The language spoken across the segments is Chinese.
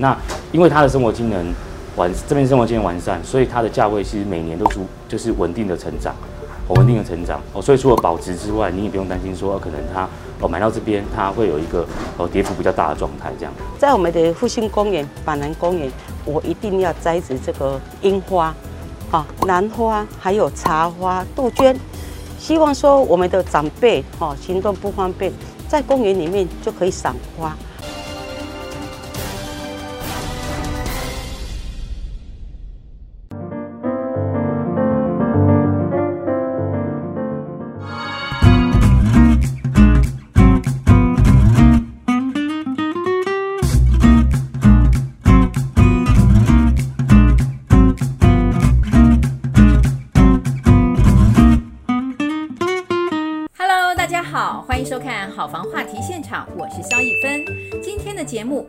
那因为它的生活机能完，这边生活机能完善，所以它的价位其实每年都出就是稳定的成长，稳定的成长哦。所以除了保值之外，你也不用担心说可能它哦买到这边它会有一个哦跌幅比较大的状态这样。在我们的复兴公园、板南公园，我一定要栽植这个樱花。啊，兰花还有茶花、杜鹃，希望说我们的长辈哈行动不方便，在公园里面就可以赏花。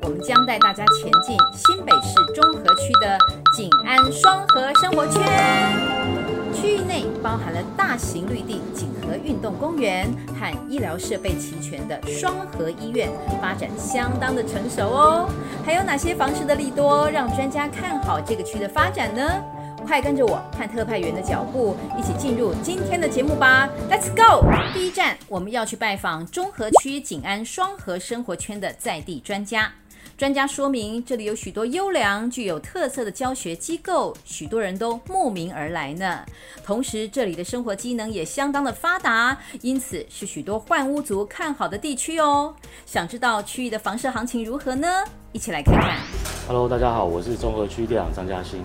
我们将带大家前进新北市中和区的景安双和生活圈。区域内包含了大型绿地景和运动公园和医疗设备齐全的双和医院，发展相当的成熟哦。还有哪些房市的利多，让专家看好这个区的发展呢？快跟着我看特派员的脚步，一起进入今天的节目吧！Let's go！第一站，我们要去拜访中和区景安双和生活圈的在地专家。专家说明，这里有许多优良、具有特色的教学机构，许多人都慕名而来呢。同时，这里的生活机能也相当的发达，因此是许多换屋族看好的地区哦。想知道区域的房市行情如何呢？一起来看看。Hello，大家好，我是综合区店长张嘉欣。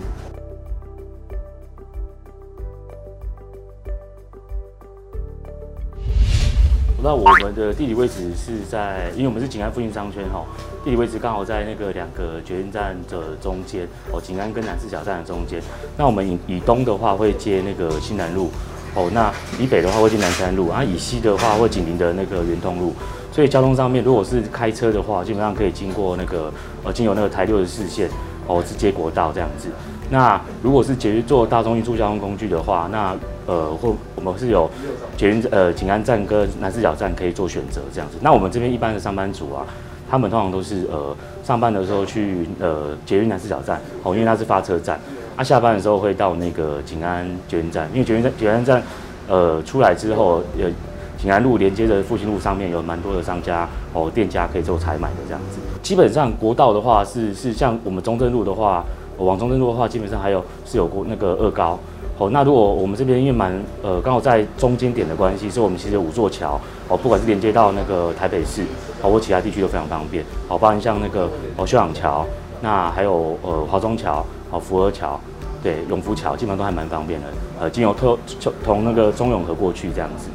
那我们的地理位置是在，因为我们是景安复兴商圈哈，地理位置刚好在那个两个捷运站的中间哦，景安跟南势角站的中间。那我们以以东的话会接那个新南路哦，那以北的话会接南山路，啊以西的话会紧邻的那个圆通路。所以交通上面，如果是开车的话，基本上可以经过那个呃经由那个台六十四线哦，是接国道这样子。那如果是捷运坐大众运输交通工具的话，那呃或我们是有捷运呃景安站跟南四角站可以做选择这样子。那我们这边一般的上班族啊，他们通常都是呃上班的时候去呃捷运南四角站哦，因为它是发车站。啊下班的时候会到那个景安捷运站，因为捷运站捷运站呃出来之后，呃景安路连接的复兴路上面有蛮多的商家哦店家可以做采买的这样子。基本上国道的话是是像我们中正路的话。往中正路的话，基本上还有是有过那个二高。哦，那如果我们这边因为蛮呃刚好在中间点的关系，所以我们其实有五座桥哦，不管是连接到那个台北市哦或其他地区都非常方便。好，包含像那个哦秀朗桥，那还有呃华中桥、哦福和桥，对永福桥，基本上都还蛮方便的。呃，经由特从那个中永和过去这样子。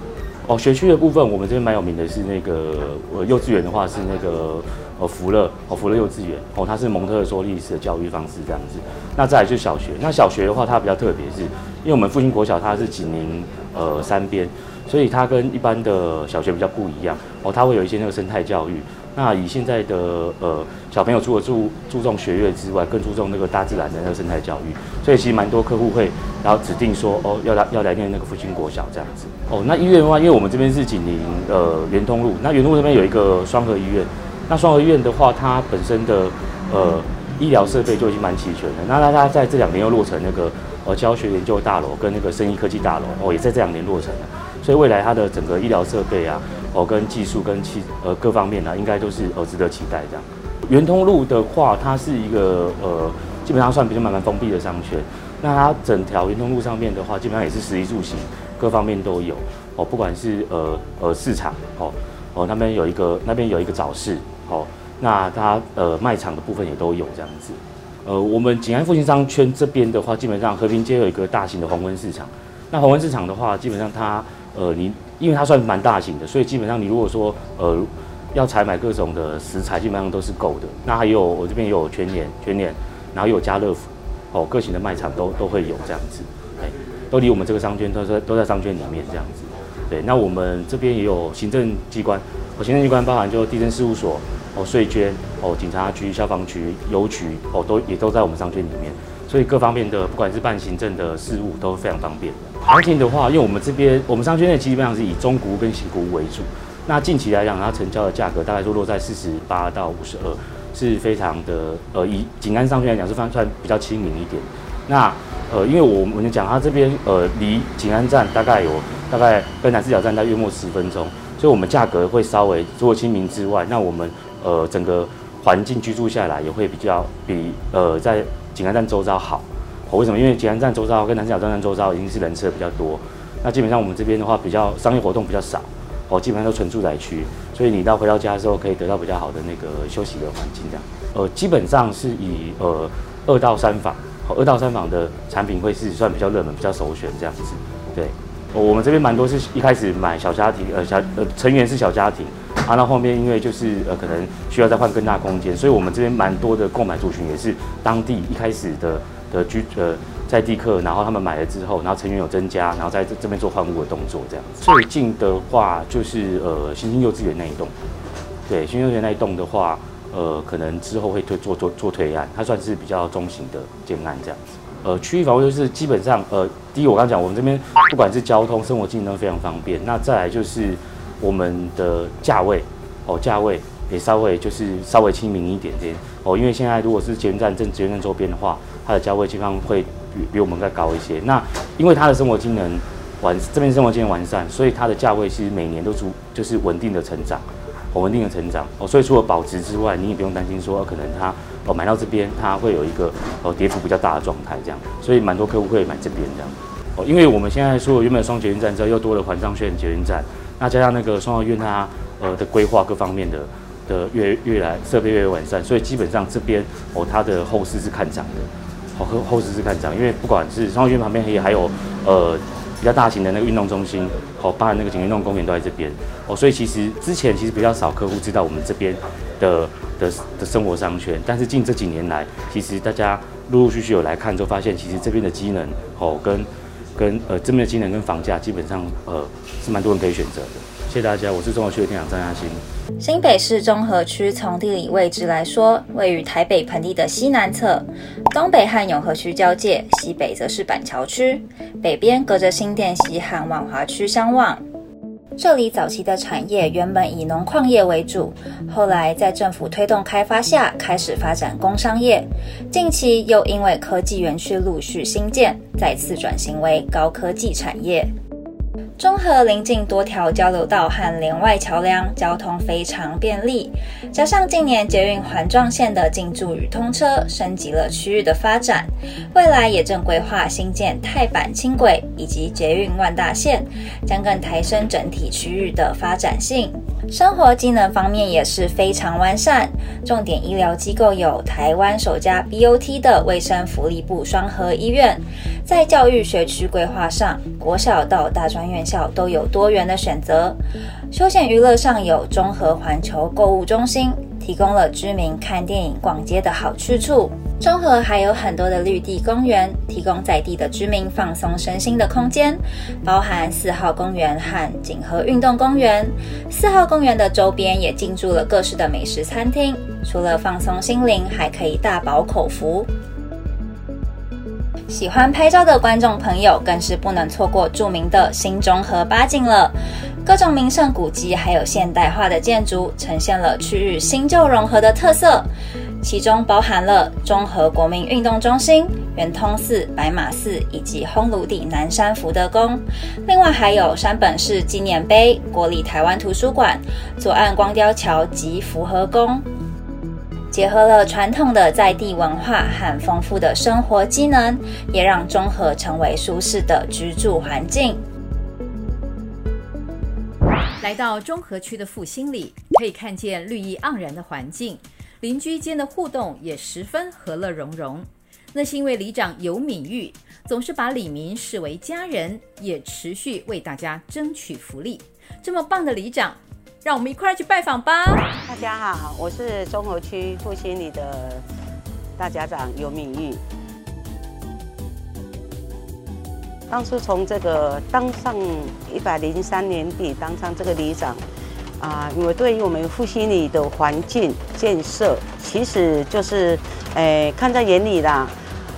哦，学区的部分，我们这边蛮有名的是那个呃幼稚园的话是那个。呃，福乐哦，福乐幼稚园哦，它是蒙特梭利式的教育方式这样子。那再来就是小学，那小学的话，它比较特别，是因为我们复兴国小它是紧邻呃山边，所以它跟一般的小学比较不一样哦，它会有一些那个生态教育。那以现在的呃小朋友除了注注重学业之外，更注重那个大自然的那个生态教育，所以其实蛮多客户会然后指定说哦要来要来念那个复兴国小这样子。哦，那医院的话，因为我们这边是紧邻呃圆通路，那圆通路这边有一个双和医院。那双和医院的话，它本身的呃医疗设备就已经蛮齐全的。那那它在这两年又落成那个呃教学研究大楼跟那个生医科技大楼哦，也在这两年落成了。所以未来它的整个医疗设备啊，哦跟技术跟其呃各方面呢、啊，应该都是呃值得期待这样。圆通路的话，它是一个呃基本上算比较蛮蛮封闭的商圈。那它整条圆通路上面的话，基本上也是食衣住行各方面都有哦，不管是呃呃市场哦哦那边有一个那边有一个早市。好，那它呃卖场的部分也都有这样子。呃，我们景安复兴商圈这边的话，基本上和平街有一个大型的黄昏市场。那黄昏市场的话，基本上它呃你因为它算蛮大型的，所以基本上你如果说呃要采买各种的食材，基本上都是够的。那还有我这边也有全联、全联，然后有家乐福，哦，各型的卖场都都会有这样子。哎，都离我们这个商圈都在都在商圈里面这样子。对，那我们这边也有行政机关。哦行政机关包含就地政事务所、哦税捐、哦警察局、消防局、邮局，哦都也都在我们商圈里面，所以各方面的不管是办行政的事务都非常方便。行情的话，因为我们这边我们商圈内基本上是以中古屋跟新古屋为主，那近期来讲，它成交的价格大概都落在四十八到五十二，是非常的呃，以景安商圈来讲是算算比较亲民一点。那呃，因为我们讲它这边呃离景安站大概有大概跟南四角站大约莫十分钟，所以我们价格会稍微除了亲民之外，那我们呃整个环境居住下来也会比较比呃在景安站周遭好。哦为什么？因为景安站周遭跟南三角站周遭已经是人车比较多，那基本上我们这边的话比较商业活动比较少，哦，基本上都纯住宅区，所以你到回到家的时候可以得到比较好的那个休息的环境这样。呃，基本上是以呃二到三房，哦，二到三房的产品会是算比较热门、比较首选这样子。对，我们这边蛮多是一开始买小家庭，呃小呃成员是小家庭，啊，那后面因为就是呃可能需要再换更大空间，所以我们这边蛮多的购买族群也是当地一开始的。的居呃在地客，然后他们买了之后，然后成员有增加，然后在这这边做换屋的动作这样。最近的话就是呃新兴幼稚园那一栋，对新兴幼稚园那一栋的话，呃可能之后会推做做做推案，它算是比较中型的建案这样子。呃区域房屋就是基本上呃第一我刚讲我们这边不管是交通生活机能非常方便，那再来就是我们的价位哦价位也稍微就是稍微亲民一点点哦，因为现在如果是捷运站正捷运站周边的话。它的价位基本上会比比我们再高一些。那因为它的生活机能完，这边生活机能完善，所以它的价位其实每年都逐就是稳定的成长，很稳定的成长哦。所以除了保值之外，你也不用担心说可能它哦买到这边它会有一个哦跌幅比较大的状态这样。所以蛮多客户会买这边这样哦，因为我们现在说原本双捷运站之后又多了环状线捷运站，那加上那个双和医院它呃的规划各方面的的越越来设备越来越完善，所以基本上这边哦它的后市是看涨的。后后市是看涨，因为不管是双和医院旁边也还有呃比较大型的那个运动中心，好，包含那个景运动公园都在这边哦，所以其实之前其实比较少客户知道我们这边的的的生活商圈，但是近这几年来，其实大家陆陆续续有来看，就发现其实这边的机能哦跟跟呃这边的机能跟房价基本上呃是蛮多人可以选择的。谢谢大家，我是中和区的店长张亚兴。新北市中和区从地理位置来说，位于台北盆地的西南侧，东北和永和区交界，西北则是板桥区，北边隔着新店溪和万华区相望。这里早期的产业原本以农矿业为主，后来在政府推动开发下，开始发展工商业。近期又因为科技园区陆续新建，再次转型为高科技产业。中和邻近多条交流道和连外桥梁，交通非常便利。加上近年捷运环状线的进驻与通车，升级了区域的发展。未来也正规划新建泰版轻轨以及捷运万大线，将更抬升整体区域的发展性。生活机能方面也是非常完善，重点医疗机构有台湾首家 BOT 的卫生福利部双和医院。在教育学区规划上，国小到大专院校都有多元的选择。休闲娱乐上有中和环球购物中心，提供了居民看电影、逛街的好去处。中和还有很多的绿地公园，提供在地的居民放松身心的空间，包含四号公园和锦和运动公园。四号公园的周边也进驻了各式的美食餐厅，除了放松心灵，还可以大饱口福。喜欢拍照的观众朋友，更是不能错过著名的新中和八景了。各种名胜古迹，还有现代化的建筑，呈现了区域新旧融合的特色。其中包含了中和国民运动中心、圆通寺、白马寺以及烘炉地南山福德宫。另外还有山本市纪念碑、国立台湾图书馆、左岸光雕桥及福和宫，结合了传统的在地文化和丰富的生活机能，也让中和成为舒适的居住环境。来到中和区的复兴里，可以看见绿意盎然的环境。邻居间的互动也十分和乐融融，那是因为里长游敏玉总是把李民视为家人，也持续为大家争取福利。这么棒的里长，让我们一块儿去拜访吧。大家好，我是中和区复兴里的大家长游敏玉。当初从这个当上一百零三年底当上这个里长。啊，因为对于我们复兴里的环境建设，其实就是，诶，看在眼里啦。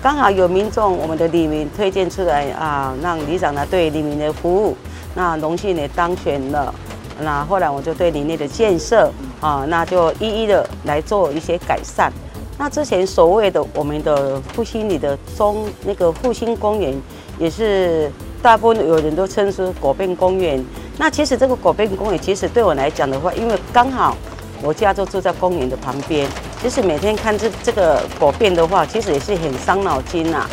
刚好有民众，我们的李明推荐出来啊，让里长呢对李明的服务，那荣幸也当选了。那后来我就对里内的建设，啊，那就一一的来做一些改善。那之前所谓的我们的复兴里的中那个复兴公园，也是大部分有人都称是果变公园。那其实这个果变公园，其实对我来讲的话，因为刚好我家就住在公园的旁边，其实每天看这这个果变的话，其实也是很伤脑筋呐。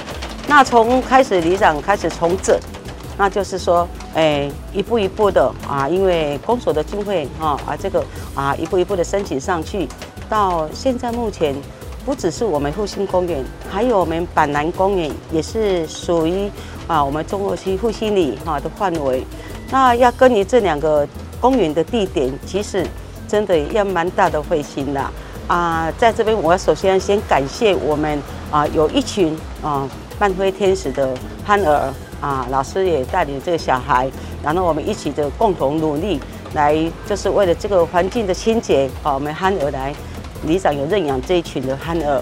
那从开始里长开始重整，那就是说，哎，一步一步的啊，因为公所的经费啊啊，这个啊一步一步的申请上去，到现在目前。不只是我们复兴公园，还有我们板南公园也是属于啊我们中和区复兴里哈的范围。那要跟你这两个公园的地点，其实真的要蛮大的费心的啊。在这边，我首先先感谢我们啊有一群啊慢飞天使的憨儿啊，老师也带领这个小孩，然后我们一起的共同努力，来就是为了这个环境的清洁啊，我们憨儿来。里长有认养这一群的憨儿，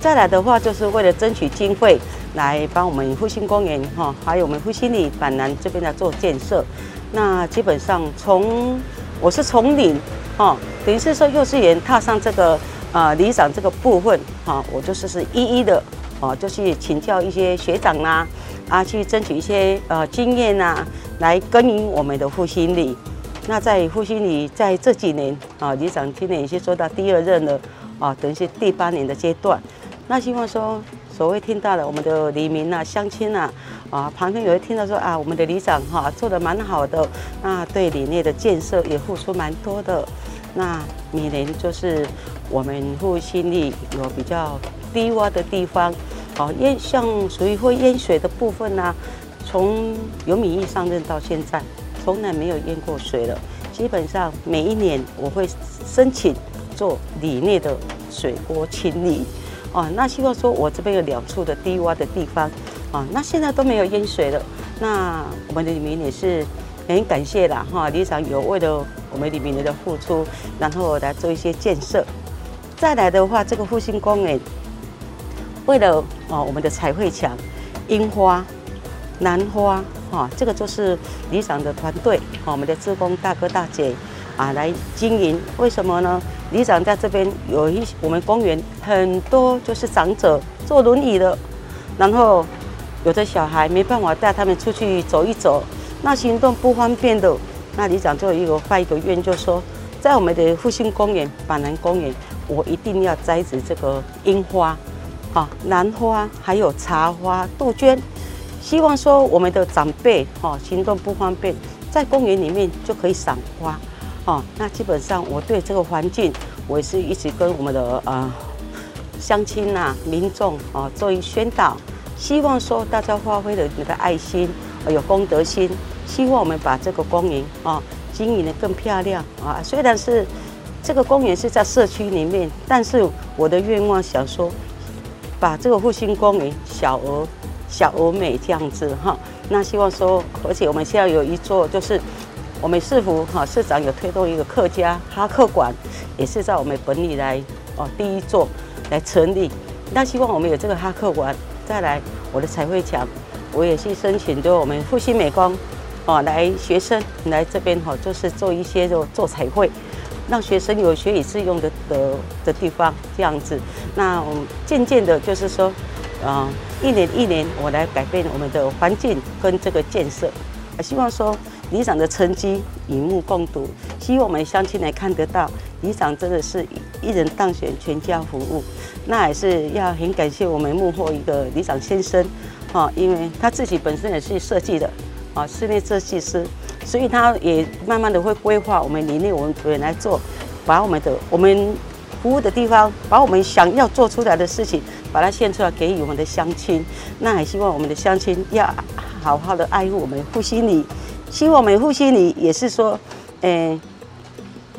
再来的话就是为了争取经费，来帮我们复兴公园哈，还有我们复兴里板南这边来做建设。那基本上从我是从零哈，等于是说幼稚园踏上这个啊里长这个部分哈，我就是是一一的哦，就去请教一些学长啦啊，去争取一些呃经验呐，来耕耘我们的复兴里。那在复兴里，在这几年啊，里长今年已经做到第二任了啊，等于是第八年的阶段。那希望说，所谓听到了我们的黎明啊、乡亲啊，啊，旁边有人听到说啊，我们的里长哈、做的蛮好的，那对里内的建设也付出蛮多的。那每年就是我们复兴里有比较低洼的地方，啊，淹像属于会淹水的部分呢、啊，从游敏益上任到现在。从来没有淹过水了。基本上每一年我会申请做里内的水沟清理，啊，那希望说我这边有两处的低洼的地方，啊，那现在都没有淹水了。那我们的里民也是很感谢啦，哈，里长有为了我们里民的付出，然后来做一些建设。再来的话，这个复兴公园为了啊我们的彩绘墙、樱花、兰花。哈，这个就是里长的团队，哈，我们的志工大哥大姐啊来经营。为什么呢？里长在这边有一我们公园很多就是长者坐轮椅的，然后有的小孩没办法带他们出去走一走，那行动不方便的，那里长就有一个发一个愿，就说在我们的复兴公园、板南公园，我一定要栽植这个樱花、啊兰花，还有茶花、杜鹃。希望说我们的长辈哈行动不方便，在公园里面就可以赏花，哦，那基本上我对这个环境，我也是一直跟我们的啊乡亲呐、民众啊做一宣导，希望说大家发挥了你的爱心，有公德心，希望我们把这个公园啊经营的更漂亮啊。虽然是这个公园是在社区里面，但是我的愿望想说，把这个复兴公园小而。小而美这样子哈，那希望说，而且我们现在有一座，就是我们市府哈市长有推动一个客家哈客馆，也是在我们本里来哦第一座来成立。那希望我们有这个哈客馆，再来我的彩绘墙，我也去申请，就我们复兴美工哦来学生来这边哈，就是做一些就做彩绘，让学生有学以致用的的的地方这样子。那我们渐渐的，就是说。啊，一年一年，我来改变我们的环境跟这个建设。希望说里长的成绩有目共睹，希望我们乡亲来看得到，里长真的是一人当选全家服务。那也是要很感谢我们幕后一个里长先生，哈，因为他自己本身也是设计的，啊，室内设计师，所以他也慢慢的会规划我们里内我们组员来做，把我们的我们服务的地方，把我们想要做出来的事情。把它献出来给予我们的乡亲，那还希望我们的乡亲要好好的爱护我们复兴里，希望我们复兴里也是说，诶，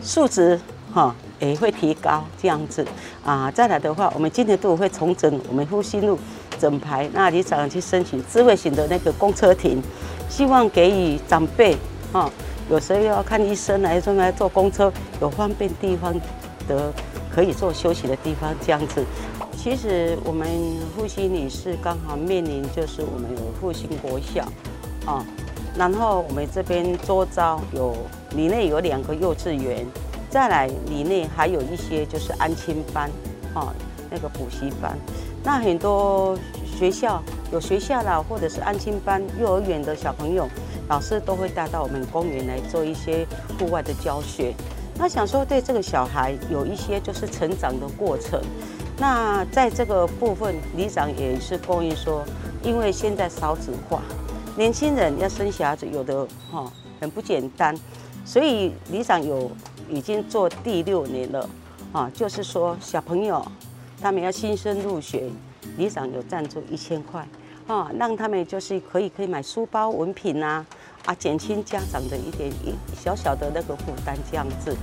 素质哈也会提高这样子啊。再来的话，我们今年度会重整我们复兴路整排，那里长去申请智慧型的那个公车亭，希望给予长辈哈，有时候要看医生来说来坐公车，有方便地方的可以做休息的地方这样子。其实我们复兴里是刚好面临，就是我们有复兴国小，啊，然后我们这边周遭有里内有两个幼稚园，再来里内还有一些就是安亲班，哈，那个补习班。那很多学校有学校啦，或者是安亲班、幼儿园的小朋友，老师都会带到我们公园来做一些户外的教学。那想说对这个小孩有一些就是成长的过程。那在这个部分，里长也是供应说，因为现在少子化，年轻人要生小孩子有的哈很不简单，所以里长有已经做第六年了啊，就是说小朋友。他们要新生入学，里长有赞助一千块，啊，让他们就是可以可以买书包、文凭啊，啊，减轻家长的一点一小小的那个负担这样子。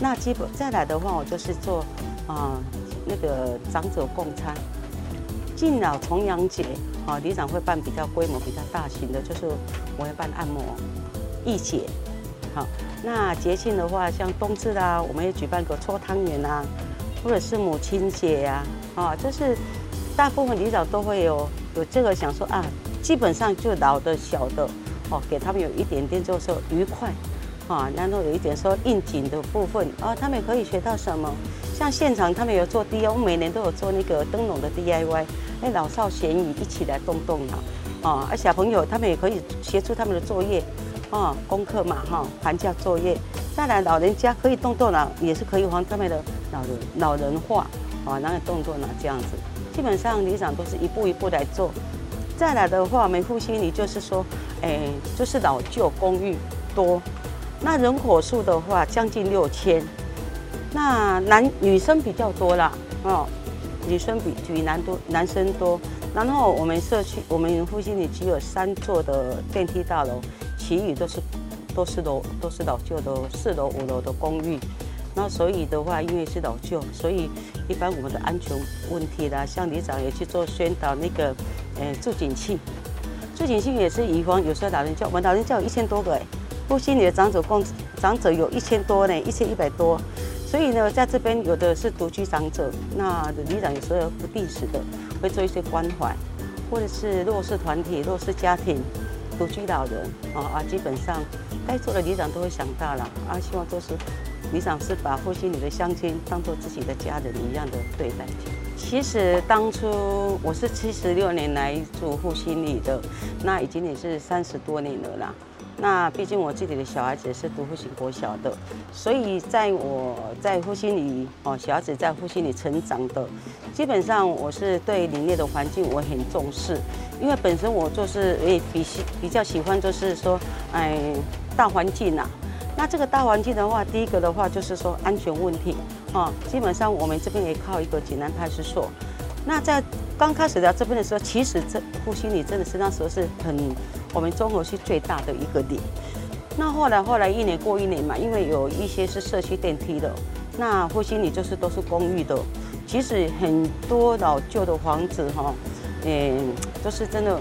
那基本再来的话，我就是做啊那个长者共餐，敬老重阳节，啊，里长会办比较规模比较大型的，就是我会办按摩、义剪，好，那节庆的话，像冬至啦，我们也举办个搓汤圆啊。或者是母亲节呀，啊，就是大部分里长都会有有这个想说啊，基本上就老的小的哦，给他们有一点点就是说愉快啊，然后有一点说应景的部分啊，他们可以学到什么？像现场他们有做 DIY，每年都有做那个灯笼的 DIY，那老少咸宜一起来动动脑啊，而小朋友他们也可以协助他们的作业啊，功课嘛哈，寒假作业。再来老人家可以动动脑，也是可以帮他们的。老人老人化啊，那个动作呢？这样子，基本上里长都是一步一步来做。再来的话，我们复兴里就是说，哎，就是老旧公寓多，那人口数的话将近六千，那男女生比较多啦，哦，女生比比男多，男生多。然后我们社区，我们复兴里只有三座的电梯大楼，其余都是都是楼都是老旧的四楼五楼的公寓。那所以的话，因为是老旧，所以一般我们的安全问题啦，像里长也去做宣导，那个，呃，助警器，助警器也是以防有时候老人叫，我们老人家有一千多个哎，复兴里的长者共长者有一千多呢，一千一百多，所以呢，在这边有的是独居长者，那里长有时候不定时的会做一些关怀，或者是弱势团体、弱势家庭、独居老人啊啊，基本上该做的里长都会想到了啊，希望都是。里长是把复兴里的乡亲当做自己的家人一样的对待。其实当初我是七十六年来住复兴里的，那已经也是三十多年了啦。那毕竟我自己的小孩子是读复兴国小的，所以在我在复兴里哦，小孩子在复兴里成长的，基本上我是对里面的环境我很重视，因为本身我就是诶比比较喜欢就是说哎大环境呐。那这个大环境的话，第一个的话就是说安全问题哦，基本上我们这边也靠一个济南派出所。那在刚开始在这边的时候，其实这复兴里真的是那时候是很我们中和是最大的一个里。那后来后来一年过一年嘛，因为有一些是社区电梯的，那复兴里就是都是公寓的。其实很多老旧的房子哈，嗯，都是真的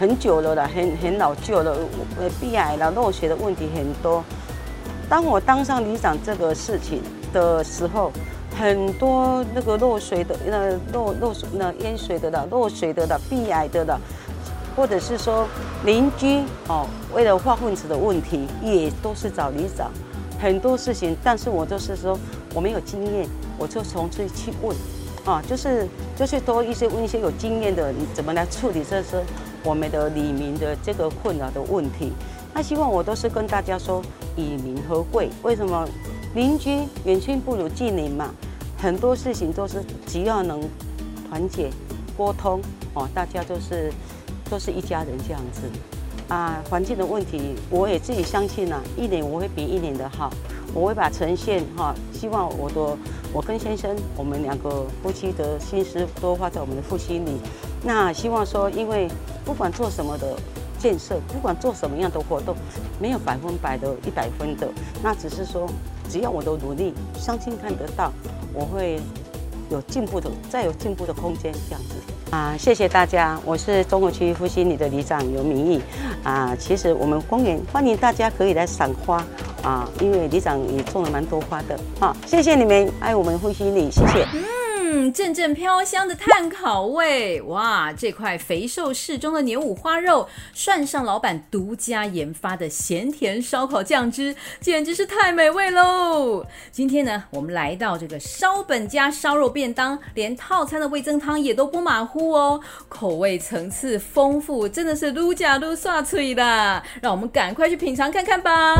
很久了啦，很很老旧了，呃，壁癌了、漏水的问题很多。当我当上里长这个事情的时候，很多那个漏水的、那漏漏水、那淹水的了、漏水的了、壁癌的了，或者是说邻居哦，为了化粪池的问题，也都是找里长。很多事情，但是我就是说我没有经验，我就从这去问，啊，就是就是多一些问一些有经验的，你怎么来处理这些我们的里民的这个困扰的问题。那希望我都是跟大家说，以民和贵。为什么邻居远亲不如近邻嘛？很多事情都是只要能团结沟通哦，大家都是都是一家人这样子啊。环境的问题，我也自己相信呐、一年我会比一年的好，我会把呈现哈。希望我的我跟先生，我们两个夫妻的心思都花在我们的复兴里。那希望说，因为不管做什么的。建设不管做什么样的活动，没有百分百的一百分的，那只是说，只要我的努力，相亲看得到，我会有进步的，再有进步的空间，这样子啊，谢谢大家，我是中国区复兴里的里长游明义啊，其实我们公园欢迎大家可以来赏花啊，因为里长也种了蛮多花的，好，谢谢你们爱我们复兴里，谢谢。嗯，阵阵飘香的炭烤味，哇！这块肥瘦适中的牛五花肉，涮上老板独家研发的咸甜烧烤酱汁，简直是太美味喽！今天呢，我们来到这个烧本家烧肉便当，连套餐的味增汤也都不马虎哦，口味层次丰富，真的是撸甲撸刷脆的。让我们赶快去品尝看看吧。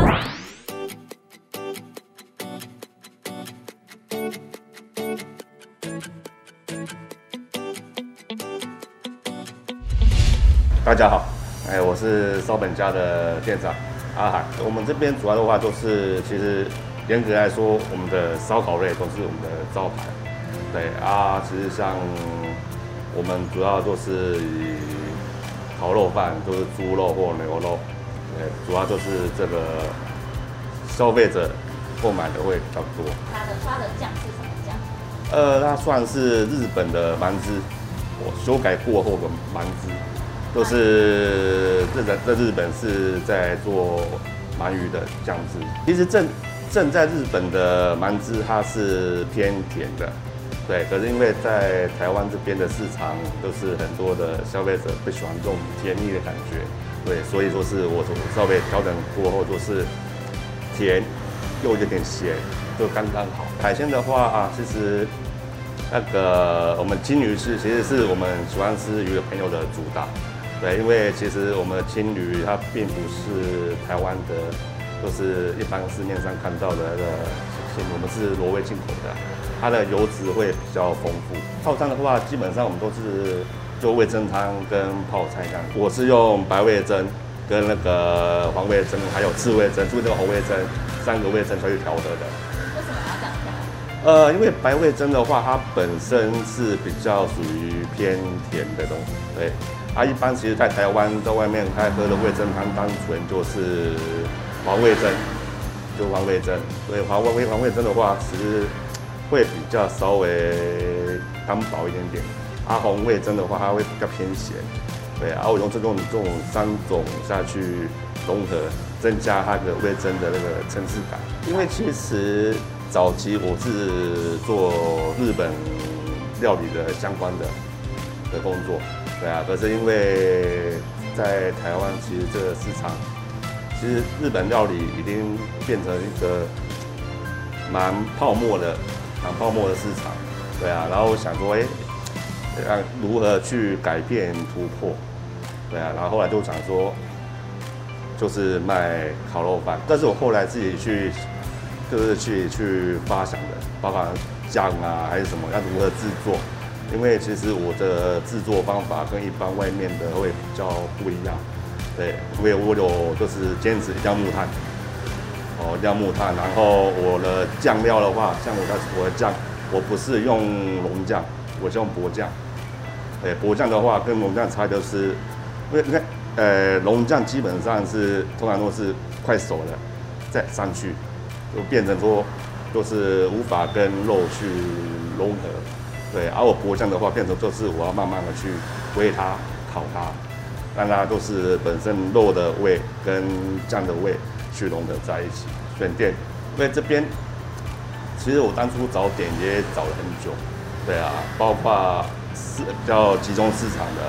大家好，哎，我是烧本家的店长阿海。我们这边主要的话，就是其实严格来说，我们的烧烤类都是我们的招牌。对啊，其实像我们主要都是以烤肉饭，都是猪肉或牛肉。对，主要就是这个消费者购买的会比较多。它的刷的酱是什么酱？呃，它算是日本的鳗汁，我修改过后的鳗汁。都是日在在日本是在做鳗鱼的酱汁。其实正正在日本的鳗汁它是偏甜的，对。可是因为在台湾这边的市场都是很多的消费者不喜欢这种甜腻的感觉，对。所以说是我从稍微调整过后，就是甜又有点咸，就刚刚好。海鲜的话啊，其实那个我们金鱼是其实是我们喜欢吃鱼的朋友的主打。对，因为其实我们的青鱼它并不是台湾的，都是一般市面上看到的那个我们是挪威进口的，它的油脂会比较丰富。套餐的话，基本上我们都是做味增汤跟泡菜这样。我是用白味噌跟那个黄味噌，还有赤味噌，就是这个红味噌三个味噌可以调和的。为什么要这样调？呃，因为白味噌的话，它本身是比较属于偏甜的东西，对。啊，一般其实，在台湾在外面开喝的味噌汤，单纯就是黄味噌，就黄味噌。所以黄味黄味噌的话，其实会比较稍微单薄一点点。啊，红味噌的话，它会比较偏咸。对，啊，我用这种这种三种下去融合，增加它的味噌的那个层次感。因为其实早期我是做日本料理的相关的的工作。对啊，可是因为在台湾，其实这个市场，其实日本料理已经变成一个蛮泡沫的、蛮泡沫的市场。对啊，然后我想说，哎，如何去改变突破？对啊，然后后来就想说，就是卖烤肉饭。但是我后来自己去，就是去去发想的，包括酱啊，还是什么，要如何制作。因为其实我的制作方法跟一般外面的会比较不一样，对，因为我有就是坚持一定要木炭，哦，一定要木炭。然后我的酱料的话，像我的我的酱，我不是用浓酱，我是用薄酱。对，薄酱的话跟浓酱差就是，因为你看，呃，浓酱基本上是通常都是快熟了再上去，就变成说就是无法跟肉去融合。对，而我薄酱的话，变成就是我要慢慢的去煨它、烤它，让它都是本身肉的味跟酱的味去融合在一起。选店，因为这边其实我当初找点也找了很久，对啊，包括市比较集中市场的，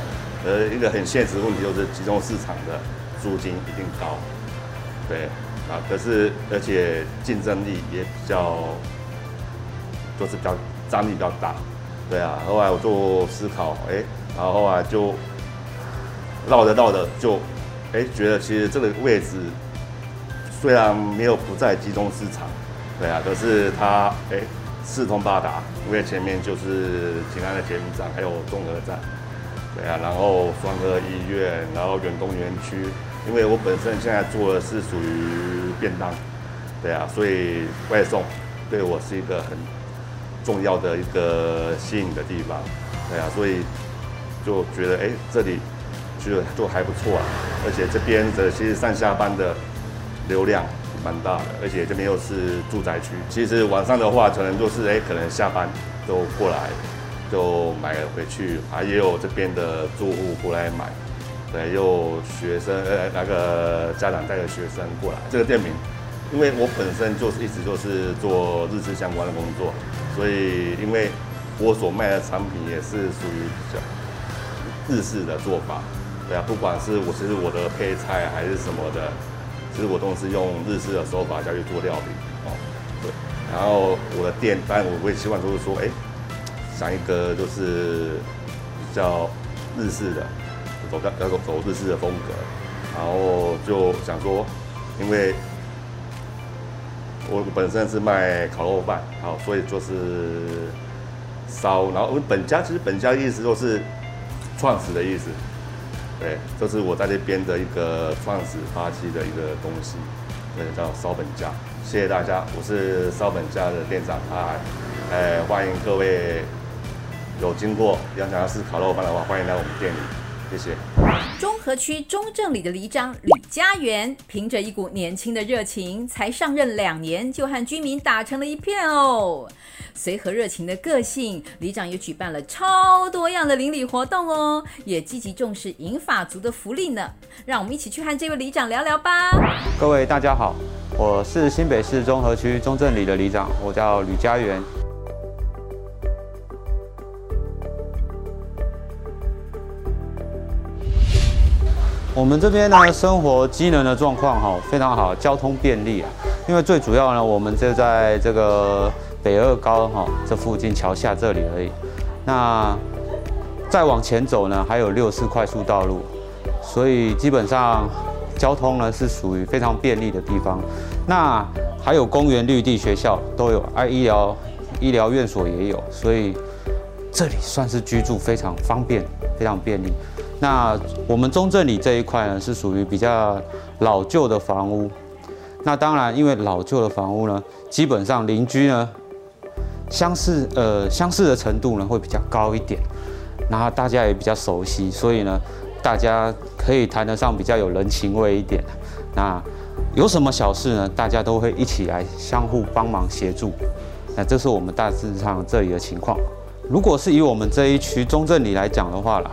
呃，一个很现实问题就是集中市场的租金一定高，对，啊，可是而且竞争力也比较，就是比较张力比较大。对啊，后来我就思考，哎，然后后来就绕着绕着就，哎，觉得其实这个位置虽然没有不在集中市场，对啊，可是它哎四通八达，因为前面就是景安的捷运站，还有中和站，对啊，然后双和医院，然后远东园区，因为我本身现在做的是属于便当，对啊，所以外送对我是一个很。重要的一个吸引的地方，对啊，所以就觉得哎，这里就就还不错啊，而且这边的其实上下班的流量蛮大的，而且这边又是住宅区，其实晚上的话可能就是哎，可能下班都过来就买了回去，还也有这边的住户过来买，对，又学生呃那个家长带着学生过来，这个店名，因为我本身就是一直都是做日式相关的工作，所以因为我所卖的产品也是属于比较日式的做法，对啊，不管是我其实我的配菜还是什么的，其实我都是用日式的手法下去做料理哦，对。然后我的店，当然我会希望就是说，哎，想一个就是比较日式的，走要走走日式的风格，然后就想说，因为。我本身是卖烤肉饭，好，所以就是烧。然后我们本家其实本家的意思就是创始的意思，对，这、就是我在这边的一个创始发起的一个东西，对，叫烧本家。谢谢大家，我是烧本家的店长啊，呃，欢迎各位有经过要想要吃烤肉饭的话，欢迎来我们店里，谢谢。中和区中正里的里长吕家元，凭着一股年轻的热情，才上任两年就和居民打成了一片哦。随和热情的个性，里长也举办了超多样的邻里活动哦，也积极重视银发族的福利呢。让我们一起去和这位里长聊聊吧。各位大家好，我是新北市中和区中正里的里长，我叫吕家元。我们这边呢，生活机能的状况哈非常好，交通便利啊。因为最主要呢，我们就在这个北二高哈这附近桥下这里而已。那再往前走呢，还有六四快速道路，所以基本上交通呢是属于非常便利的地方。那还有公园、绿地、学校都有，啊，医疗医疗院所也有，所以这里算是居住非常方便，非常便利。那我们中正里这一块呢，是属于比较老旧的房屋。那当然，因为老旧的房屋呢，基本上邻居呢相似，呃，相似的程度呢会比较高一点，然后大家也比较熟悉，所以呢，大家可以谈得上比较有人情味一点。那有什么小事呢，大家都会一起来相互帮忙协助。那这是我们大致上这里的情况。如果是以我们这一区中正里来讲的话啦。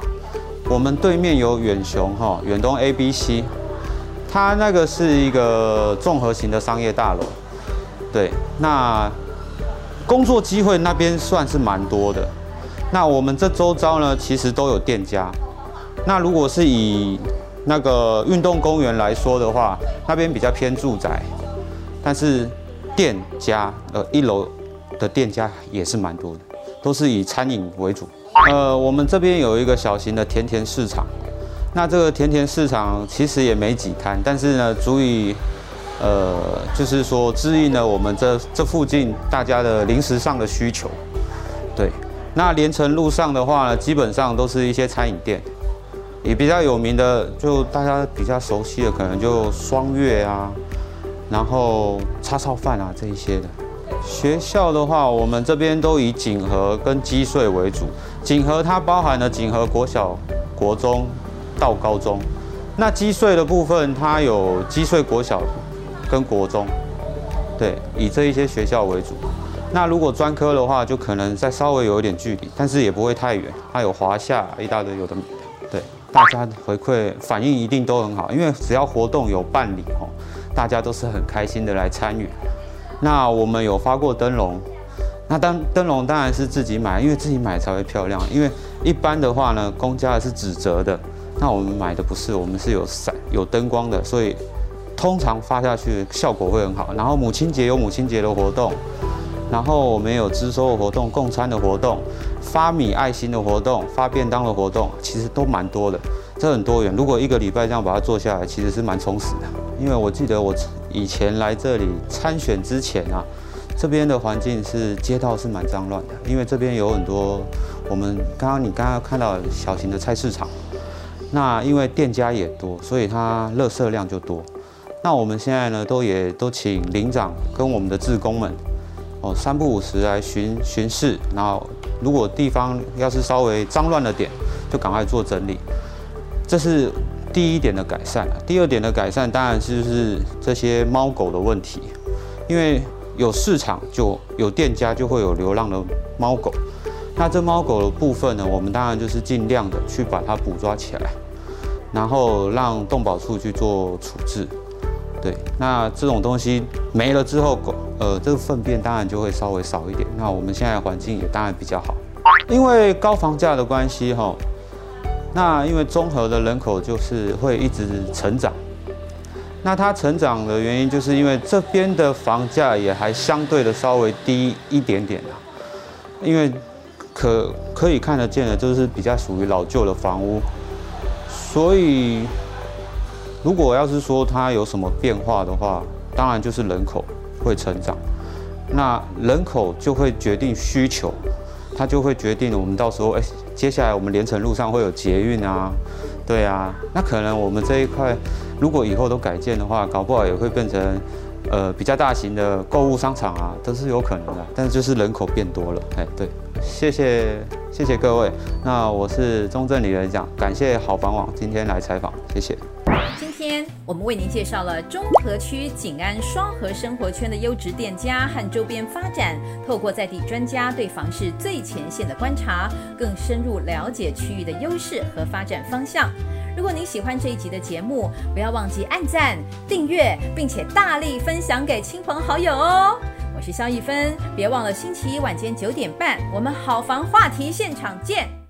我们对面有远雄哈，远东 ABC，它那个是一个综合型的商业大楼，对，那工作机会那边算是蛮多的。那我们这周遭呢，其实都有店家。那如果是以那个运动公园来说的话，那边比较偏住宅，但是店家呃一楼的店家也是蛮多的，都是以餐饮为主。呃，我们这边有一个小型的甜甜市场，那这个甜甜市场其实也没几摊，但是呢，足以，呃，就是说支应了我们这这附近大家的零食上的需求。对，那连城路上的话呢，基本上都是一些餐饮店，也比较有名的，就大家比较熟悉的，可能就双月啊，然后叉烧饭啊这一些的。学校的话，我们这边都以锦和跟积穗为主。锦和它包含了锦和国小、国中到高中。那积穗的部分，它有积穗国小跟国中。对，以这一些学校为主。那如果专科的话，就可能再稍微有一点距离，但是也不会太远。它有华夏一大堆有的。对，大家回馈反应一定都很好，因为只要活动有办理哦，大家都是很开心的来参与。那我们有发过灯笼，那灯灯笼当然是自己买，因为自己买才会漂亮。因为一般的话呢，公家的是纸折的，那我们买的不是，我们是有闪有灯光的，所以通常发下去效果会很好。然后母亲节有母亲节的活动，然后我们有支收的活动、共餐的活动、发米爱心的活动、发便当的活动，其实都蛮多的，这很多元。如果一个礼拜这样把它做下来，其实是蛮充实的。因为我记得我。以前来这里参选之前啊，这边的环境是街道是蛮脏乱的，因为这边有很多我们刚刚你刚刚看到小型的菜市场，那因为店家也多，所以它垃圾量就多。那我们现在呢，都也都请领长跟我们的志工们哦，三不五时来巡巡视，然后如果地方要是稍微脏乱了点，就赶快做整理。这是。第一点的改善，第二点的改善当然就是这些猫狗的问题，因为有市场就有店家，就会有流浪的猫狗。那这猫狗的部分呢，我们当然就是尽量的去把它捕抓起来，然后让动保处去做处置。对，那这种东西没了之后，狗呃这个粪便当然就会稍微少一点。那我们现在环境也当然比较好。因为高房价的关系哈，那因为综合的人口就是会一直成长。那它成长的原因，就是因为这边的房价也还相对的稍微低一点点啊。因为可可以看得见的，就是比较属于老旧的房屋，所以如果要是说它有什么变化的话，当然就是人口会成长。那人口就会决定需求，它就会决定我们到时候，哎，接下来我们连城路上会有捷运啊。对啊，那可能我们这一块，如果以后都改建的话，搞不好也会变成，呃，比较大型的购物商场啊，都是有可能的。但是就是人口变多了，哎，对，谢谢谢谢各位，那我是中正李仁讲，感谢好房网今天来采访，谢谢。今天我们为您介绍了中和区景安双和生活圈的优质店家和周边发展，透过在地专家对房市最前线的观察，更深入了解区域的优势和发展方向。如果您喜欢这一集的节目，不要忘记按赞、订阅，并且大力分享给亲朋好友哦。我是肖一芬，别忘了星期一晚间九点半，我们好房话题现场见。